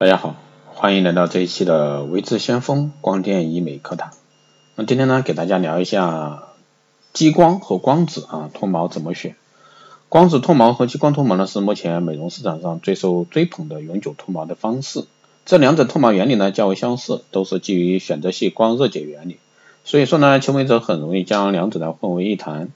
大家好，欢迎来到这一期的微智先锋光电医美课堂。那今天呢，给大家聊一下激光和光子啊脱毛怎么选。光子脱毛和激光脱毛呢，是目前美容市场上最受追捧的永久脱毛的方式。这两者脱毛原理呢较为相似，都是基于选择性光热解原理。所以说呢，求美者很容易将两者呢混为一谈，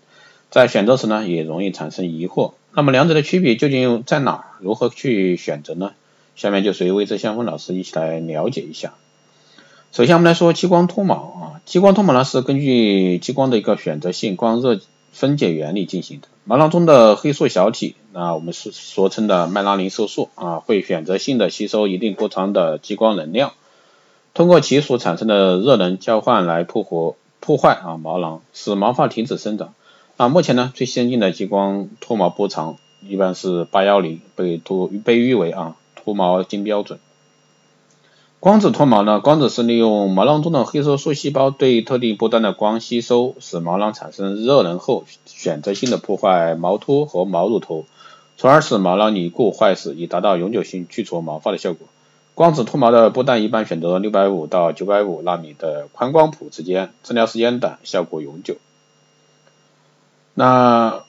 在选择时呢也容易产生疑惑。那么两者的区别究竟在哪？如何去选择呢？下面就随微智相锋老师一起来了解一下。首先我们来说激光脱毛啊，激光脱毛呢是根据激光的一个选择性光热分解原理进行的。毛囊中的黑素小体，那我们是俗称的麦拉宁色素啊，会选择性的吸收一定波长的激光能量，通过其所产生的热能交换来破活破坏啊毛囊，使毛发停止生长。啊，目前呢最先进的激光脱毛波长一般是八幺零，被脱被誉为啊。脱毛金标准。光子脱毛呢？光子是利用毛囊中的黑色素细胞对特定波段的光吸收，使毛囊产生热能后，选择性的破坏毛托和毛乳头，从而使毛囊凝固坏死，以达到永久性去除毛发的效果。光子脱毛的波段一般选择六百五到九百五纳米的宽光谱之间，治疗时间短，效果永久。那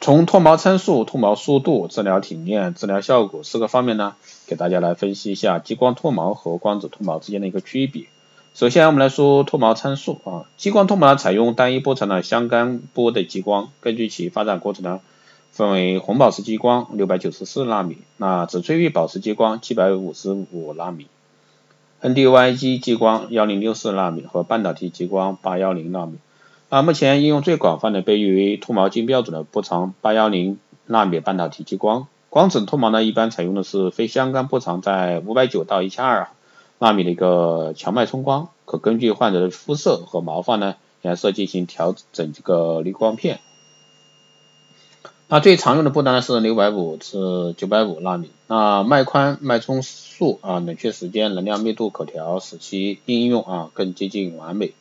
从脱毛参数、脱毛速度、治疗体验、治疗效果四个方面呢，给大家来分析一下激光脱毛和光子脱毛之间的一个区别。首先我们来说脱毛参数啊，激光脱毛采用单一波长的相干波的激光，根据其发展过程呢，分为红宝石激光六百九十四纳米，那紫翠玉宝石激光七百五十五纳米，NDYG 激光幺零六四纳米和半导体激光八幺零纳米。啊，目前应用最广泛的被誉为脱毛金标准的波长八幺零纳米半导体激光，光子脱毛呢一般采用的是非相干波长在五百九到一千二纳米的一个强脉冲光，可根据患者的肤色和毛发呢颜色进行调整这个滤光片。那最常用的波段呢是六百五至九百五纳米，那脉宽、脉冲数啊、冷却时间、能量密度可调，使其应用啊更接近完美。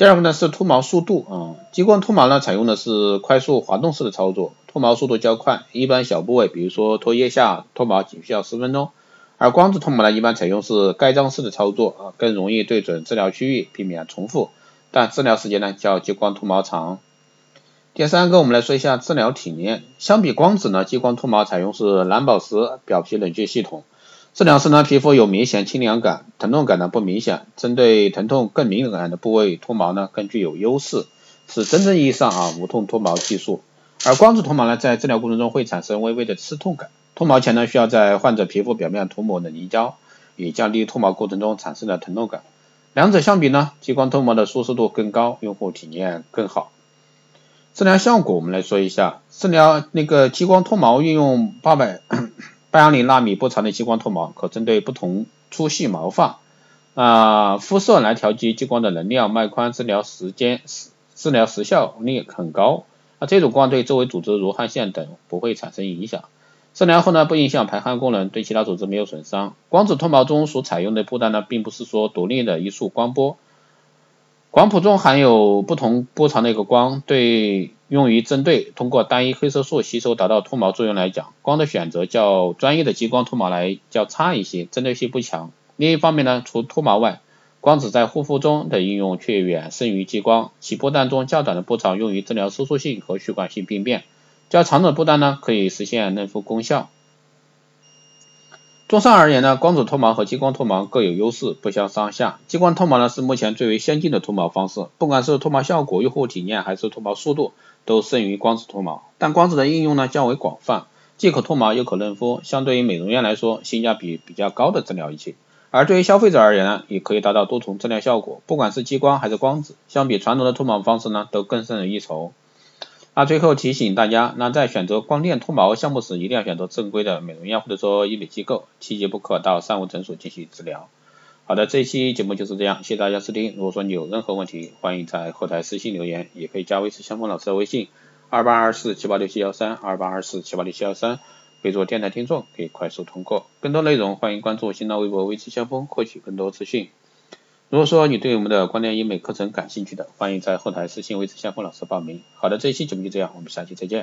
第二个呢是脱毛速度啊，激光脱毛呢采用的是快速滑动式的操作，脱毛速度较快，一般小部位，比如说脱腋下脱毛仅需要十分钟，而光子脱毛呢一般采用是盖章式的操作啊，更容易对准治疗区域，避免重复，但治疗时间呢较激光脱毛长。第三个我们来说一下治疗体验，相比光子呢，激光脱毛采用是蓝宝石表皮冷却系统。治疗时呢，皮肤有明显清凉感，疼痛感呢不明显。针对疼痛更敏感的部位脱毛呢更具有优势，是真正意义上啊无痛脱毛技术。而光子脱毛呢，在治疗过程中会产生微微的刺痛感。脱毛前呢，需要在患者皮肤表面涂抹冷凝胶，以降低脱毛过程中产生的疼痛感。两者相比呢，激光脱毛的舒适度更高，用户体验更好。治疗效果我们来说一下，治疗那个激光脱毛运用八百。八幺零纳米波长的激光脱毛可针对不同粗细毛发啊肤色来调节激光的能量、脉宽，治疗时间、治疗时效率很高。那这种光对周围组织如汗腺等不会产生影响。治疗后呢不影响排汗功能，对其他组织没有损伤。光子脱毛中所采用的波段呢并不是说独立的一束光波。光谱中含有不同波长的一个光，对用于针对通过单一黑色素吸收达到脱毛作用来讲，光的选择较专业的激光脱毛来较差一些，针对性不强。另一方面呢，除脱毛外，光子在护肤中的应用却远胜于激光，其波段中较短的波长用于治疗收缩性和血管性病变，较长的波段呢可以实现嫩肤功效。综上而言呢，光子脱毛和激光脱毛各有优势，不相上下。激光脱毛呢是目前最为先进的脱毛方式，不管是脱毛效果、用户体验还是脱毛速度，都胜于光子脱毛。但光子的应用呢较为广泛，既可脱毛又可嫩肤，相对于美容院来说，性价比比较高的治疗仪器。而对于消费者而言呢，也可以达到多重治疗效果，不管是激光还是光子，相比传统的脱毛方式呢，都更胜一筹。那最后提醒大家，那在选择光电脱毛项目时，一定要选择正规的美容院或者说医美机构，切记不可到三无诊所进行治疗。好的，这一期节目就是这样，谢谢大家收听。如果说你有任何问题，欢迎在后台私信留言，也可以加微信相锋老师的微信二八二四七八六七幺三二八二四七八六七幺三，备注电台听众，可以快速通过。更多内容欢迎关注新浪微博微信相锋，获取更多资讯。如果说你对我们的光电医美课程感兴趣的，欢迎在后台私信微信相锋老师报名。好的，这一期节目就这样，我们下期再见。